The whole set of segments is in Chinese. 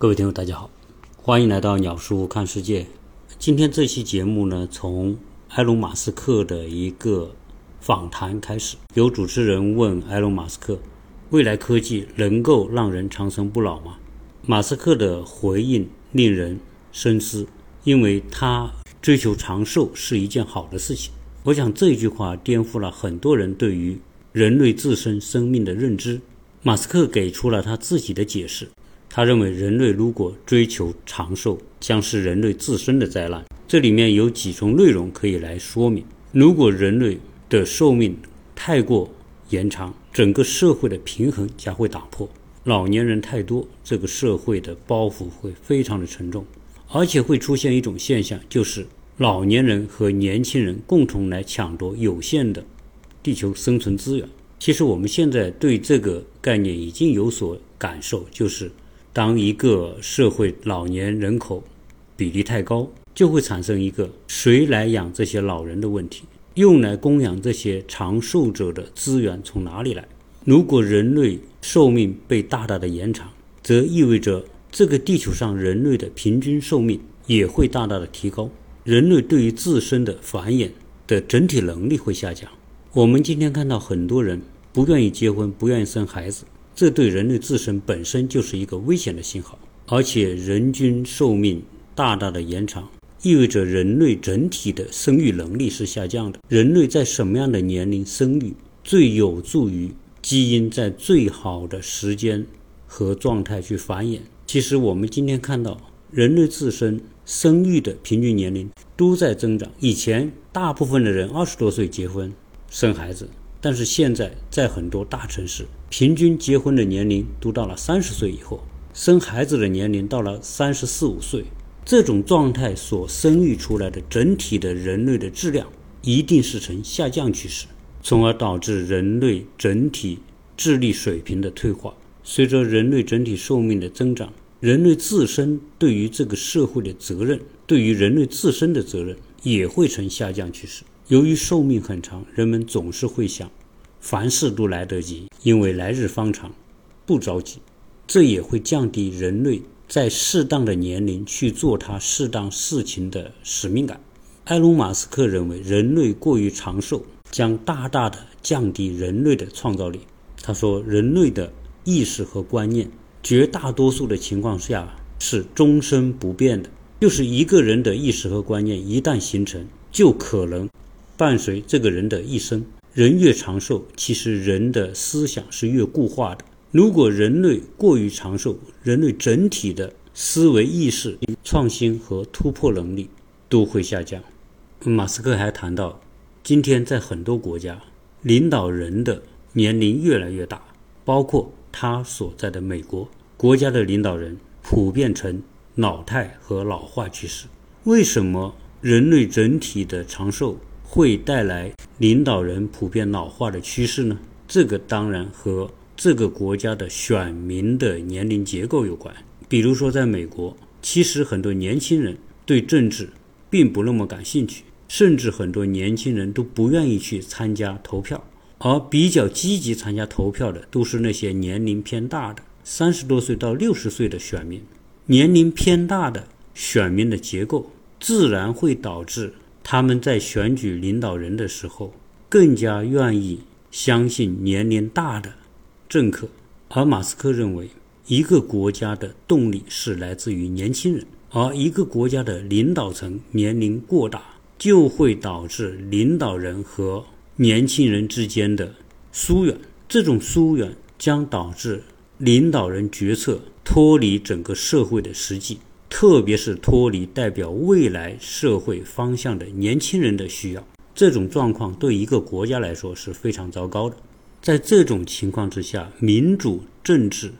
各位听友，大家好，欢迎来到鸟叔看世界。今天这期节目呢，从埃隆·马斯克的一个访谈开始。有主持人问埃隆·马斯克：“未来科技能够让人长生不老吗？”马斯克的回应令人深思，因为他追求长寿是一件好的事情。我想这句话颠覆了很多人对于人类自身生命的认知。马斯克给出了他自己的解释。他认为，人类如果追求长寿，将是人类自身的灾难。这里面有几重内容可以来说明：如果人类的寿命太过延长，整个社会的平衡将会打破。老年人太多，这个社会的包袱会非常的沉重，而且会出现一种现象，就是老年人和年轻人共同来抢夺有限的地球生存资源。其实我们现在对这个概念已经有所感受，就是。当一个社会老年人口比例太高，就会产生一个谁来养这些老人的问题。用来供养这些长寿者的资源从哪里来？如果人类寿命被大大的延长，则意味着这个地球上人类的平均寿命也会大大的提高。人类对于自身的繁衍的整体能力会下降。我们今天看到很多人不愿意结婚，不愿意生孩子。这对人类自身本身就是一个危险的信号，而且人均寿命大大的延长，意味着人类整体的生育能力是下降的。人类在什么样的年龄生育，最有助于基因在最好的时间和状态去繁衍？其实我们今天看到，人类自身生育的平均年龄都在增长。以前大部分的人二十多岁结婚生孩子。但是现在，在很多大城市，平均结婚的年龄都到了三十岁以后，生孩子的年龄到了三十四五岁。这种状态所生育出来的整体的人类的质量，一定是呈下降趋势，从而导致人类整体智力水平的退化。随着人类整体寿命的增长，人类自身对于这个社会的责任，对于人类自身的责任，也会呈下降趋势。由于寿命很长，人们总是会想，凡事都来得及，因为来日方长，不着急。这也会降低人类在适当的年龄去做他适当事情的使命感。埃隆·马斯克认为，人类过于长寿将大大的降低人类的创造力。他说，人类的意识和观念，绝大多数的情况下是终身不变的。就是一个人的意识和观念一旦形成，就可能。伴随这个人的一生，人越长寿，其实人的思想是越固化的。如果人类过于长寿，人类整体的思维意识、创新和突破能力都会下降。马斯克还谈到，今天在很多国家，领导人的年龄越来越大，包括他所在的美国，国家的领导人普遍呈老态和老化趋势。为什么人类整体的长寿？会带来领导人普遍老化的趋势呢？这个当然和这个国家的选民的年龄结构有关。比如说，在美国，其实很多年轻人对政治并不那么感兴趣，甚至很多年轻人都不愿意去参加投票。而比较积极参加投票的，都是那些年龄偏大的，三十多岁到六十岁的选民。年龄偏大的选民的结构，自然会导致。他们在选举领导人的时候，更加愿意相信年龄大的政客。而马斯克认为，一个国家的动力是来自于年轻人，而一个国家的领导层年龄过大，就会导致领导人和年轻人之间的疏远。这种疏远将导致领导人决策脱离整个社会的实际。特别是脱离代表未来社会方向的年轻人的需要，这种状况对一个国家来说是非常糟糕的。在这种情况之下，民主政治，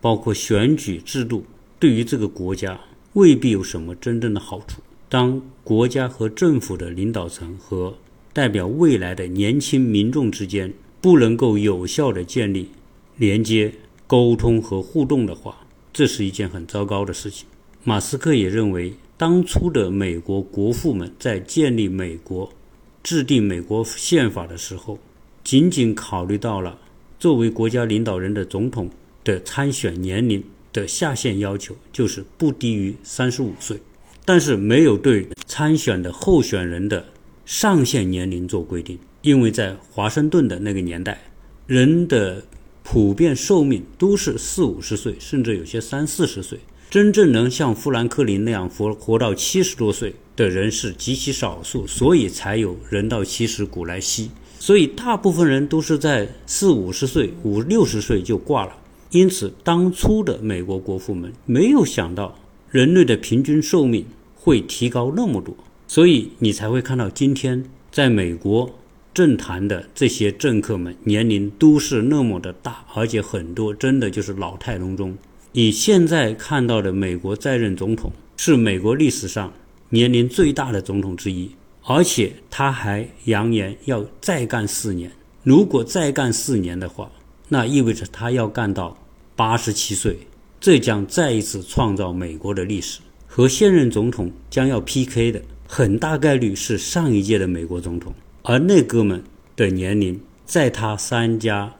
包括选举制度，对于这个国家未必有什么真正的好处。当国家和政府的领导层和代表未来的年轻民众之间不能够有效的建立连接、沟通和互动的话，这是一件很糟糕的事情。马斯克也认为，当初的美国国父们在建立美国、制定美国宪法的时候，仅仅考虑到了作为国家领导人的总统的参选年龄的下限要求就是不低于三十五岁，但是没有对参选的候选人的上限年龄做规定，因为在华盛顿的那个年代，人的普遍寿命都是四五十岁，甚至有些三四十岁。真正能像富兰克林那样活活到七十多岁的人是极其少数，所以才有人到七十古来稀。所以大部分人都是在四五十岁、五六十岁就挂了。因此，当初的美国国父们没有想到人类的平均寿命会提高那么多，所以你才会看到今天在美国政坛的这些政客们年龄都是那么的大，而且很多真的就是老态龙钟。你现在看到的美国在任总统是美国历史上年龄最大的总统之一，而且他还扬言要再干四年。如果再干四年的话，那意味着他要干到八十七岁，这将再一次创造美国的历史。和现任总统将要 PK 的，很大概率是上一届的美国总统，而那哥们的年龄在他三加。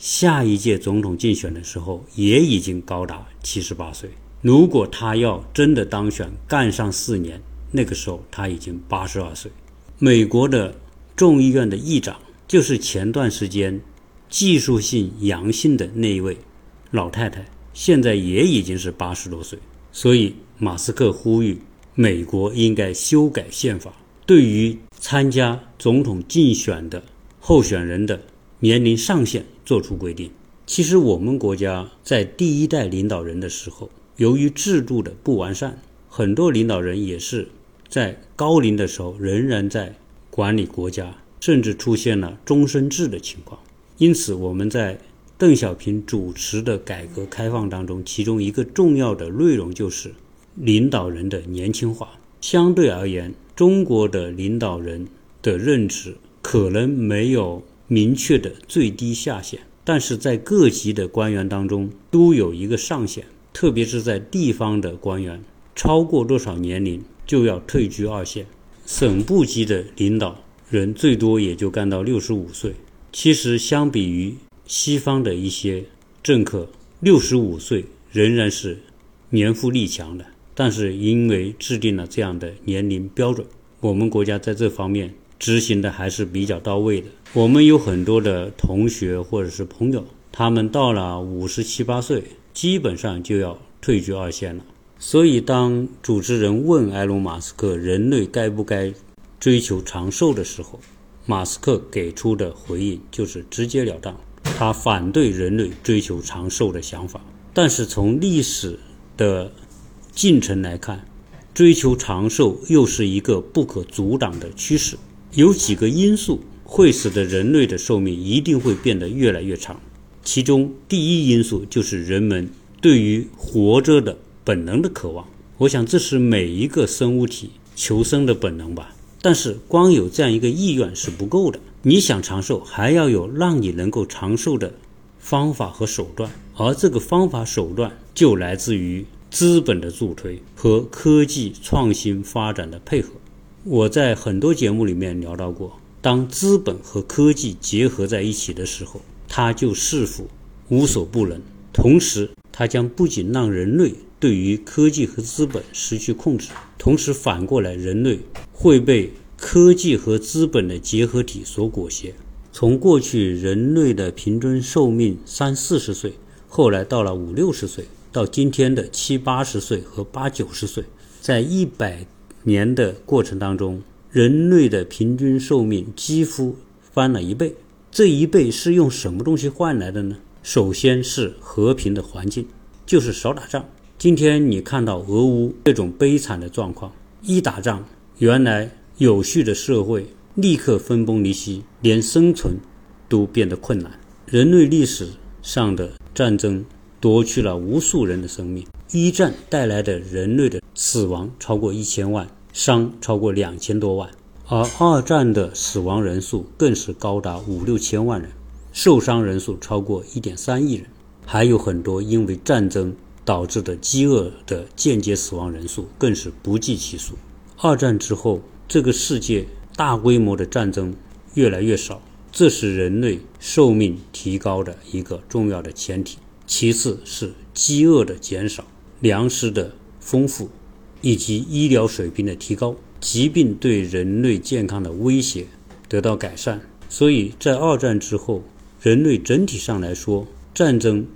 下一届总统竞选的时候，也已经高达七十八岁。如果他要真的当选，干上四年，那个时候他已经八十二岁。美国的众议院的议长就是前段时间技术性阳性的那一位老太太，现在也已经是八十多岁。所以，马斯克呼吁美国应该修改宪法，对于参加总统竞选的候选人的年龄上限。做出规定。其实我们国家在第一代领导人的时候，由于制度的不完善，很多领导人也是在高龄的时候仍然在管理国家，甚至出现了终身制的情况。因此，我们在邓小平主持的改革开放当中，其中一个重要的内容就是领导人的年轻化。相对而言，中国的领导人的任职可能没有。明确的最低下限，但是在各级的官员当中都有一个上限，特别是在地方的官员，超过多少年龄就要退居二线。省部级的领导人最多也就干到六十五岁。其实相比于西方的一些政客，六十五岁仍然是年富力强的。但是因为制定了这样的年龄标准，我们国家在这方面。执行的还是比较到位的。我们有很多的同学或者是朋友，他们到了五十七八岁，基本上就要退居二线了。所以，当主持人问埃隆·马斯克人类该不该追求长寿的时候，马斯克给出的回应就是直截了当，他反对人类追求长寿的想法。但是从历史的进程来看，追求长寿又是一个不可阻挡的趋势。有几个因素会使得人类的寿命一定会变得越来越长，其中第一因素就是人们对于活着的本能的渴望。我想这是每一个生物体求生的本能吧。但是光有这样一个意愿是不够的，你想长寿，还要有让你能够长寿的方法和手段，而这个方法手段就来自于资本的助推和科技创新发展的配合。我在很多节目里面聊到过，当资本和科技结合在一起的时候，它就是否无所不能。同时，它将不仅让人类对于科技和资本失去控制，同时反过来，人类会被科技和资本的结合体所裹挟。从过去人类的平均寿命三四十岁，后来到了五六十岁，到今天的七八十岁和八九十岁，在一百。年的过程当中，人类的平均寿命几乎翻了一倍。这一倍是用什么东西换来的呢？首先是和平的环境，就是少打仗。今天你看到俄乌这种悲惨的状况，一打仗，原来有序的社会立刻分崩离析，连生存都变得困难。人类历史上的战争夺去了无数人的生命。一战带来的人类的死亡超过一千万，伤超过两千多万，而二战的死亡人数更是高达五六千万人，受伤人数超过一点三亿人，还有很多因为战争导致的饥饿的间接死亡人数更是不计其数。二战之后，这个世界大规模的战争越来越少，这是人类寿命提高的一个重要的前提。其次是饥饿的减少、粮食的丰富，以及医疗水平的提高，疾病对人类健康的威胁得到改善。所以在二战之后，人类整体上来说，战争、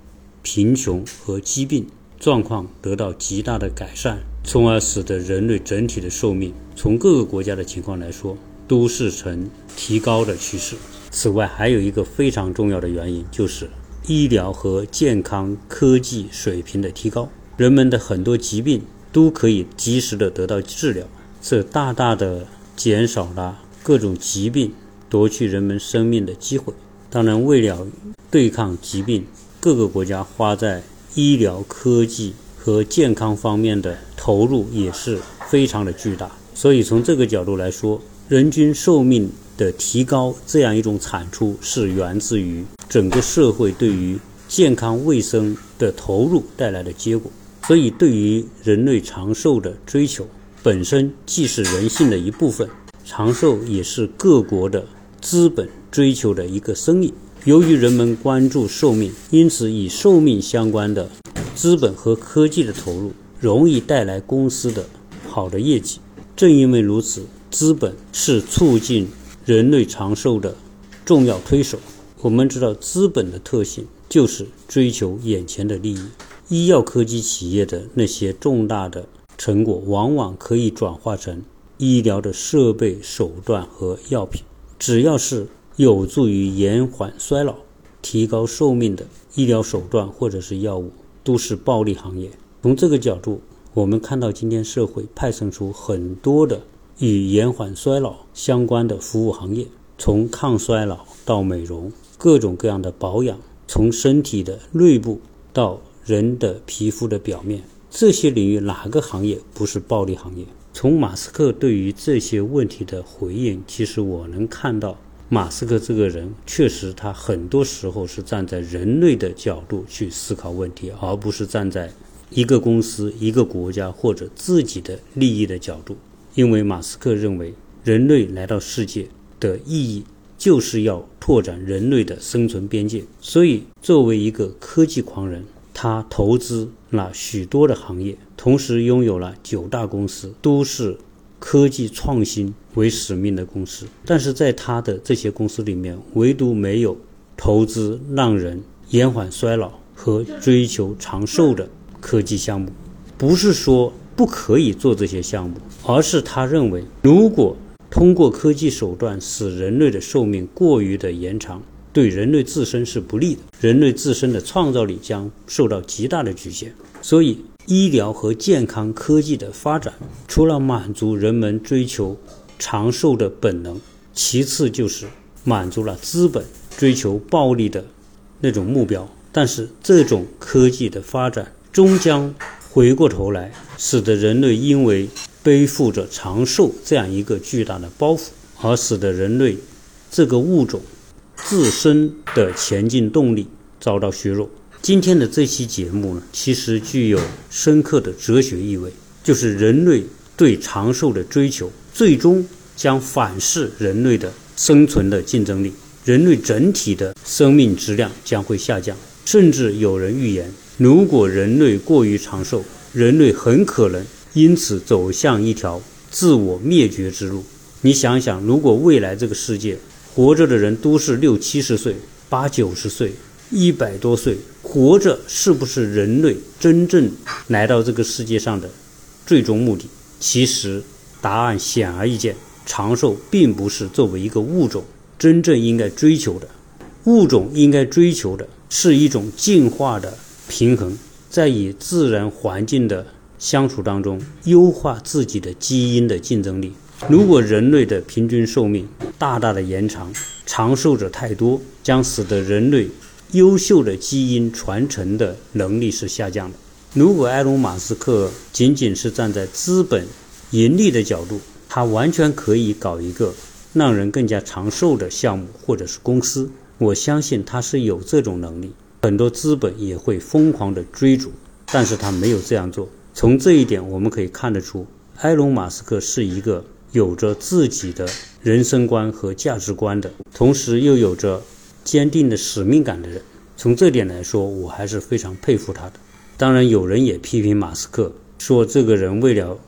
贫穷和疾病状况得到极大的改善，从而使得人类整体的寿命，从各个国家的情况来说，都是呈提高的趋势。此外，还有一个非常重要的原因，就是医疗和健康科技水平的提高，人们的很多疾病都可以及时的得到治疗，这大大的减少了各种疾病夺去人们生命的机会。当然，为了对抗疾病，各个国家花在医疗科技和健康方面的投入也是非常的巨大。所以，从这个角度来说，人均寿命的提高这样一种产出，是源自于整个社会对于健康卫生的投入带来的结果。所以，对于人类长寿的追求本身既是人性的一部分，长寿也是各国的资本。追求的一个生意。由于人们关注寿命，因此与寿命相关的资本和科技的投入容易带来公司的好的业绩。正因为如此，资本是促进人类长寿的重要推手。我们知道，资本的特性就是追求眼前的利益。医药科技企业的那些重大的成果，往往可以转化成医疗的设备、手段和药品。只要是有助于延缓衰老、提高寿命的医疗手段或者是药物，都是暴利行业。从这个角度，我们看到今天社会派生出很多的与延缓衰老相关的服务行业，从抗衰老到美容，各种各样的保养，从身体的内部到人的皮肤的表面，这些领域哪个行业不是暴利行业？从马斯克对于这些问题的回应，其实我能看到。马斯克这个人确实，他很多时候是站在人类的角度去思考问题，而不是站在一个公司、一个国家或者自己的利益的角度。因为马斯克认为，人类来到世界的意义就是要拓展人类的生存边界。所以，作为一个科技狂人，他投资了许多的行业，同时拥有了九大公司，都是。科技创新为使命的公司，但是在他的这些公司里面，唯独没有投资让人延缓衰老和追求长寿的科技项目。不是说不可以做这些项目，而是他认为，如果通过科技手段使人类的寿命过于的延长，对人类自身是不利的，人类自身的创造力将受到极大的局限。所以。医疗和健康科技的发展，除了满足人们追求长寿的本能，其次就是满足了资本追求暴利的那种目标。但是，这种科技的发展终将回过头来，使得人类因为背负着长寿这样一个巨大的包袱，而使得人类这个物种自身的前进动力遭到削弱。今天的这期节目呢，其实具有深刻的哲学意味，就是人类对长寿的追求，最终将反噬人类的生存的竞争力，人类整体的生命质量将会下降，甚至有人预言，如果人类过于长寿，人类很可能因此走向一条自我灭绝之路。你想想，如果未来这个世界活着的人都是六七十岁、八九十岁、一百多岁，活着是不是人类真正来到这个世界上的最终目的？其实答案显而易见，长寿并不是作为一个物种真正应该追求的。物种应该追求的是一种进化的平衡，在与自然环境的相处当中，优化自己的基因的竞争力。如果人类的平均寿命大大的延长，长寿者太多，将使得人类。优秀的基因传承的能力是下降的。如果埃隆·马斯克仅仅是站在资本盈利的角度，他完全可以搞一个让人更加长寿的项目或者是公司。我相信他是有这种能力，很多资本也会疯狂的追逐，但是他没有这样做。从这一点我们可以看得出，埃隆·马斯克是一个有着自己的人生观和价值观的，同时又有着。坚定的使命感的人，从这点来说，我还是非常佩服他的。当然，有人也批评马斯克，说这个人为了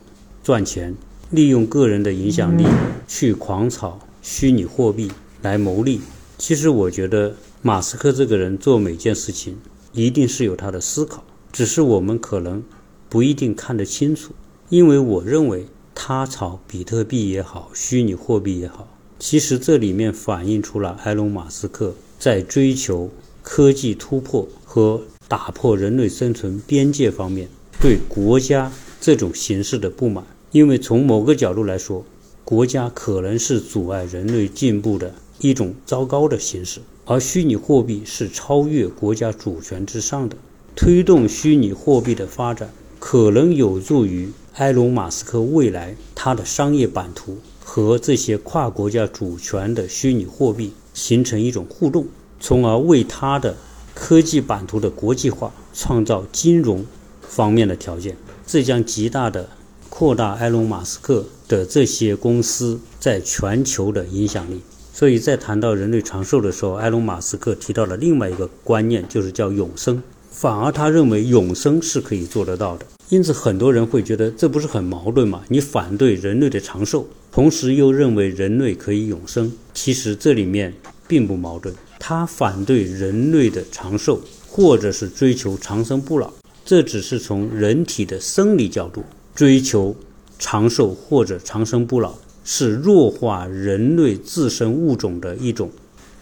赚钱，利用个人的影响力去狂炒虚拟货币来牟利。其实，我觉得马斯克这个人做每件事情一定是有他的思考，只是我们可能不一定看得清楚。因为我认为他炒比特币也好，虚拟货币也好，其实这里面反映出了埃隆·马斯克在追求科技突破和打破人类生存边界方面对国家这种形式的不满。因为从某个角度来说，国家可能是阻碍人类进步的一种糟糕的形式，而虚拟货币是超越国家主权之上的。推动虚拟货币的发展，可能有助于。埃隆·马斯克未来他的商业版图和这些跨国家主权的虚拟货币形成一种互动，从而为他的科技版图的国际化创造金融方面的条件。这将极大的扩大埃隆·马斯克的这些公司在全球的影响力。所以在谈到人类长寿的时候，埃隆·马斯克提到了另外一个观念，就是叫永生。反而他认为永生是可以做得到的。因此，很多人会觉得这不是很矛盾吗？你反对人类的长寿，同时又认为人类可以永生。其实这里面并不矛盾。他反对人类的长寿，或者是追求长生不老，这只是从人体的生理角度追求长寿或者长生不老，是弱化人类自身物种的一种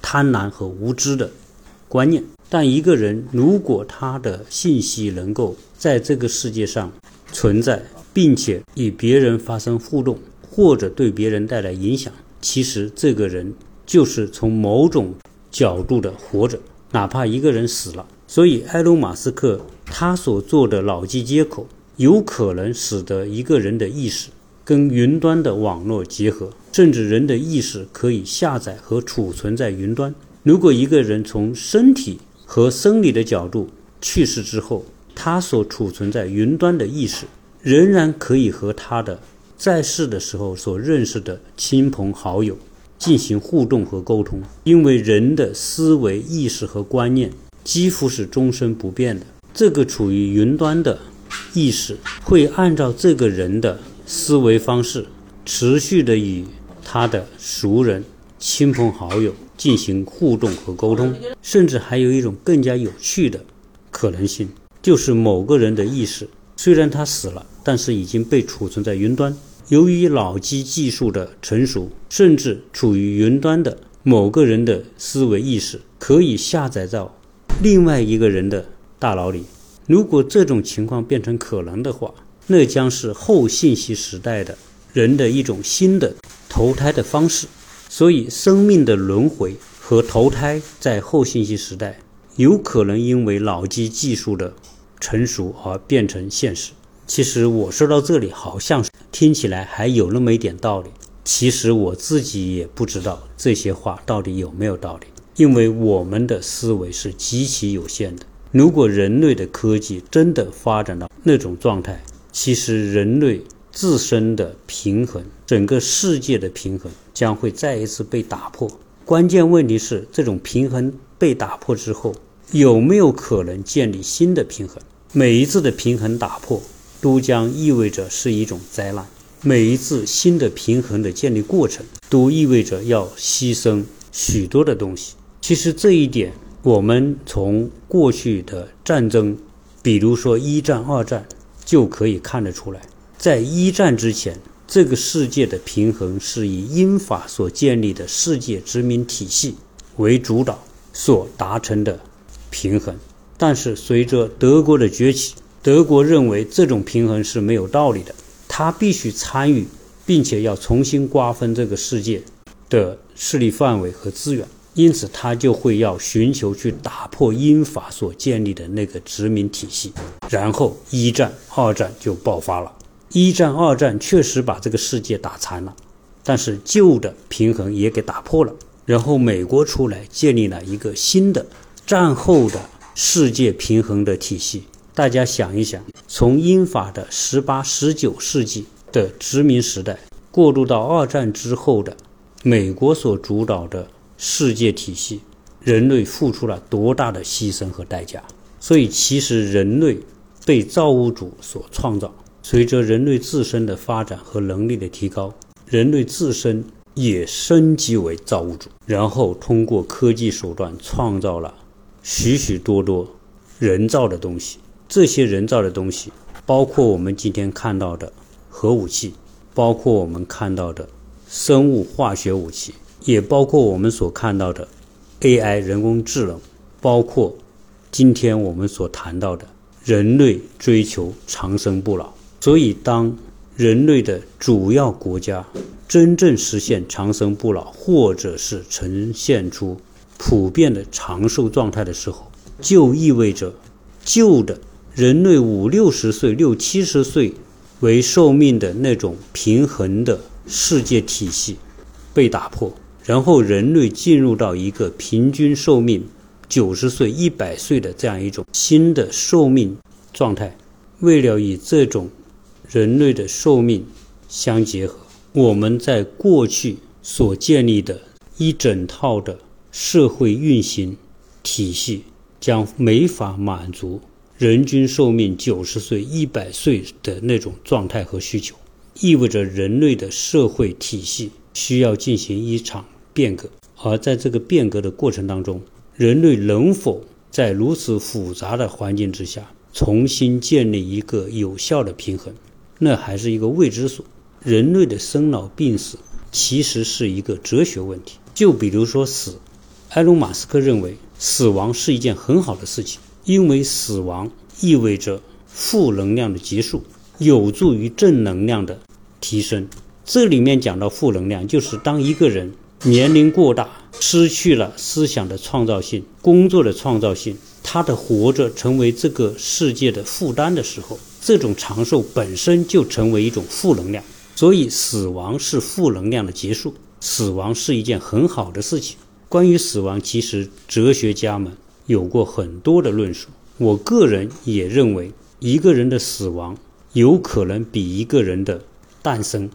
贪婪和无知的观念。但一个人如果他的信息能够在这个世界上存在，并且与别人发生互动，或者对别人带来影响，其实这个人就是从某种角度的活着，哪怕一个人死了。所以，埃隆·马斯克他所做的脑机接口，有可能使得一个人的意识跟云端的网络结合，甚至人的意识可以下载和储存在云端。如果一个人从身体，和生理的角度去世之后，他所储存在云端的意识，仍然可以和他的在世的时候所认识的亲朋好友进行互动和沟通。因为人的思维、意识和观念几乎是终身不变的。这个处于云端的意识会按照这个人的思维方式，持续的与他的熟人、亲朋好友。进行互动和沟通，甚至还有一种更加有趣的可能性，就是某个人的意识虽然他死了，但是已经被储存在云端。由于脑机技术的成熟，甚至处于云端的某个人的思维意识可以下载到另外一个人的大脑里。如果这种情况变成可能的话，那将是后信息时代的人的一种新的投胎的方式。所以，生命的轮回和投胎在后信息时代，有可能因为脑机技术的成熟而变成现实。其实我说到这里，好像听起来还有那么一点道理。其实我自己也不知道这些话到底有没有道理，因为我们的思维是极其有限的。如果人类的科技真的发展到那种状态，其实人类。自身的平衡，整个世界的平衡将会再一次被打破。关键问题是，这种平衡被打破之后，有没有可能建立新的平衡？每一次的平衡打破，都将意味着是一种灾难。每一次新的平衡的建立过程，都意味着要牺牲许多的东西。其实这一点，我们从过去的战争，比如说一战、二战，就可以看得出来。在一战之前，这个世界的平衡是以英法所建立的世界殖民体系为主导所达成的平衡。但是，随着德国的崛起，德国认为这种平衡是没有道理的，他必须参与，并且要重新瓜分这个世界的势力范围和资源。因此，他就会要寻求去打破英法所建立的那个殖民体系。然后，一战、二战就爆发了。一战、二战确实把这个世界打残了，但是旧的平衡也给打破了。然后美国出来建立了一个新的战后的世界平衡的体系。大家想一想，从英法的十八、十九世纪的殖民时代过渡到二战之后的美国所主导的世界体系，人类付出了多大的牺牲和代价。所以，其实人类被造物主所创造。随着人类自身的发展和能力的提高，人类自身也升级为造物主，然后通过科技手段创造了许许多多人造的东西。这些人造的东西，包括我们今天看到的核武器，包括我们看到的生物化学武器，也包括我们所看到的 AI 人工智能，包括今天我们所谈到的人类追求长生不老。所以，当人类的主要国家真正实现长生不老，或者是呈现出普遍的长寿状态的时候，就意味着旧的人类五六十岁、六七十岁为寿命的那种平衡的世界体系被打破，然后人类进入到一个平均寿命九十岁、一百岁的这样一种新的寿命状态。为了以这种人类的寿命相结合，我们在过去所建立的一整套的社会运行体系将没法满足人均寿命九十岁、一百岁的那种状态和需求，意味着人类的社会体系需要进行一场变革。而在这个变革的过程当中，人类能否在如此复杂的环境之下重新建立一个有效的平衡？那还是一个未知数。人类的生老病死其实是一个哲学问题。就比如说死，埃隆·马斯克认为死亡是一件很好的事情，因为死亡意味着负能量的结束，有助于正能量的提升。这里面讲到负能量，就是当一个人年龄过大，失去了思想的创造性、工作的创造性，他的活着成为这个世界的负担的时候。这种长寿本身就成为一种负能量，所以死亡是负能量的结束。死亡是一件很好的事情。关于死亡，其实哲学家们有过很多的论述。我个人也认为，一个人的死亡有可能比一个人的诞生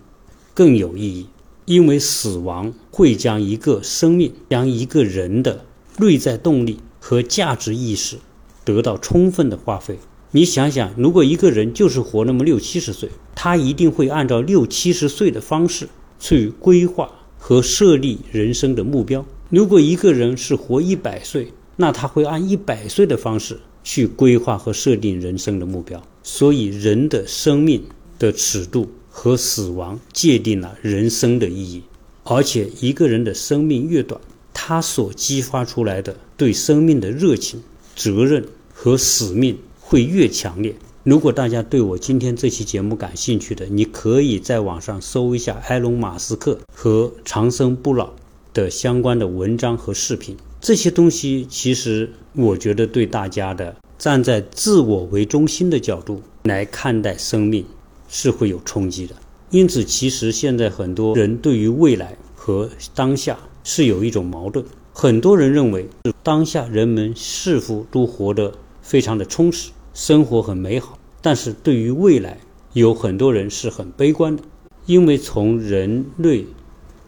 更有意义，因为死亡会将一个生命、将一个人的内在动力和价值意识得到充分的花费。你想想，如果一个人就是活那么六七十岁，他一定会按照六七十岁的方式去规划和设立人生的目标。如果一个人是活一百岁，那他会按一百岁的方式去规划和设定人生的目标。所以，人的生命的尺度和死亡界定了人生的意义。而且，一个人的生命越短，他所激发出来的对生命的热情、责任和使命。会越强烈。如果大家对我今天这期节目感兴趣的，你可以在网上搜一下埃隆·马斯克和长生不老的相关的文章和视频。这些东西其实我觉得对大家的站在自我为中心的角度来看待生命是会有冲击的。因此，其实现在很多人对于未来和当下是有一种矛盾。很多人认为，当下人们似乎都活得非常的充实。生活很美好，但是对于未来，有很多人是很悲观的，因为从人类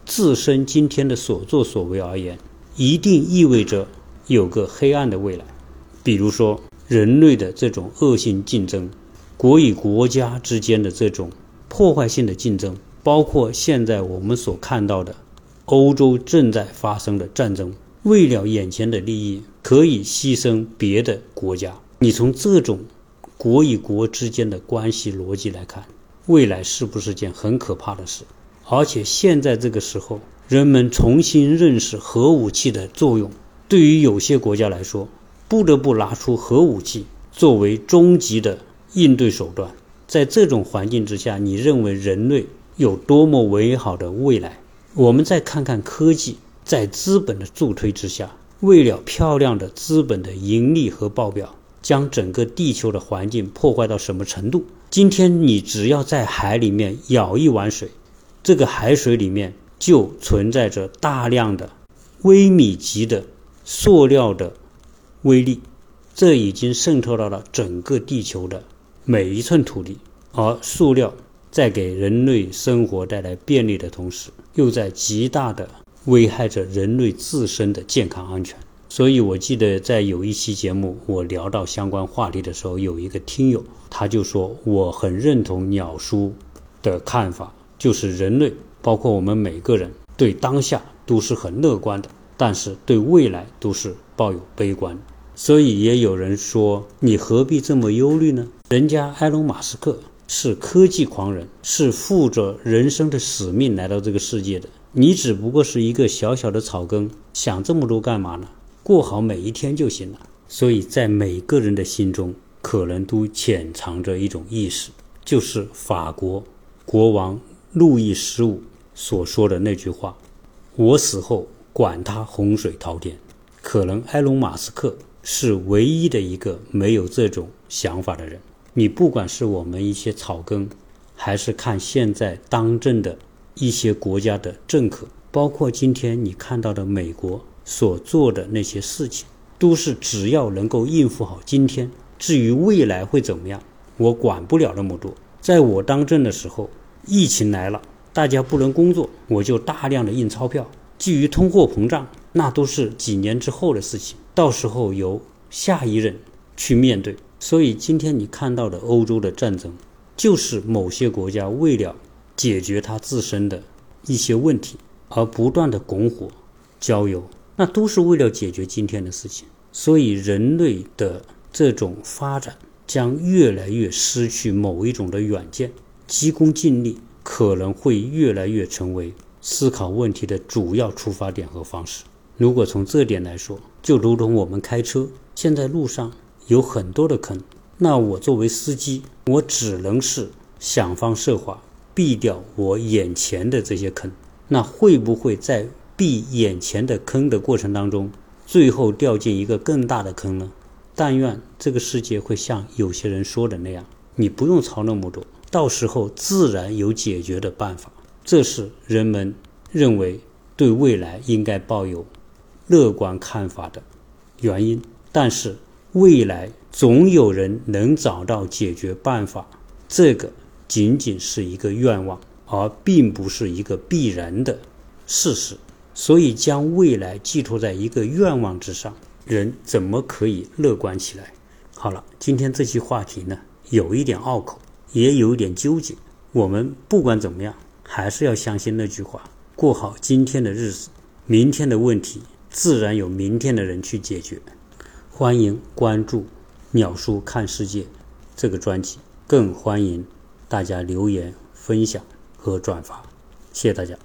自身今天的所作所为而言，一定意味着有个黑暗的未来。比如说，人类的这种恶性竞争，国与国家之间的这种破坏性的竞争，包括现在我们所看到的欧洲正在发生的战争，为了眼前的利益，可以牺牲别的国家。你从这种国与国之间的关系逻辑来看，未来是不是件很可怕的事？而且现在这个时候，人们重新认识核武器的作用，对于有些国家来说，不得不拿出核武器作为终极的应对手段。在这种环境之下，你认为人类有多么美好的未来？我们再看看科技，在资本的助推之下，为了漂亮的资本的盈利和报表。将整个地球的环境破坏到什么程度？今天你只要在海里面舀一碗水，这个海水里面就存在着大量的微米级的塑料的微粒，这已经渗透到了整个地球的每一寸土地。而塑料在给人类生活带来便利的同时，又在极大的危害着人类自身的健康安全。所以我记得在有一期节目，我聊到相关话题的时候，有一个听友他就说，我很认同鸟叔的看法，就是人类，包括我们每个人，对当下都是很乐观的，但是对未来都是抱有悲观。所以也有人说，你何必这么忧虑呢？人家埃隆·马斯克是科技狂人，是负着人生的使命来到这个世界的。你只不过是一个小小的草根，想这么多干嘛呢？过好每一天就行了。所以在每个人的心中，可能都潜藏着一种意识，就是法国国王路易十五所说的那句话：“我死后管他洪水滔天。”可能埃隆·马斯克。是唯一的一个没有这种想法的人。你不管是我们一些草根，还是看现在当政的一些国家的政客，包括今天你看到的美国所做的那些事情，都是只要能够应付好今天，至于未来会怎么样，我管不了那么多。在我当政的时候，疫情来了，大家不能工作，我就大量的印钞票。基于通货膨胀，那都是几年之后的事情。到时候由下一任去面对，所以今天你看到的欧洲的战争，就是某些国家为了解决它自身的一些问题而不断的拱火、浇油，那都是为了解决今天的事情。所以人类的这种发展将越来越失去某一种的远见，急功近利可能会越来越成为思考问题的主要出发点和方式。如果从这点来说，就如同我们开车，现在路上有很多的坑，那我作为司机，我只能是想方设法避掉我眼前的这些坑。那会不会在避眼前的坑的过程当中，最后掉进一个更大的坑呢？但愿这个世界会像有些人说的那样，你不用操那么多，到时候自然有解决的办法。这是人们认为对未来应该抱有。乐观看法的原因，但是未来总有人能找到解决办法，这个仅仅是一个愿望，而并不是一个必然的事实。所以，将未来寄托在一个愿望之上，人怎么可以乐观起来？好了，今天这期话题呢，有一点拗口，也有一点纠结。我们不管怎么样，还是要相信那句话：过好今天的日子，明天的问题。自然有明天的人去解决。欢迎关注“鸟叔看世界”这个专辑，更欢迎大家留言、分享和转发。谢谢大家。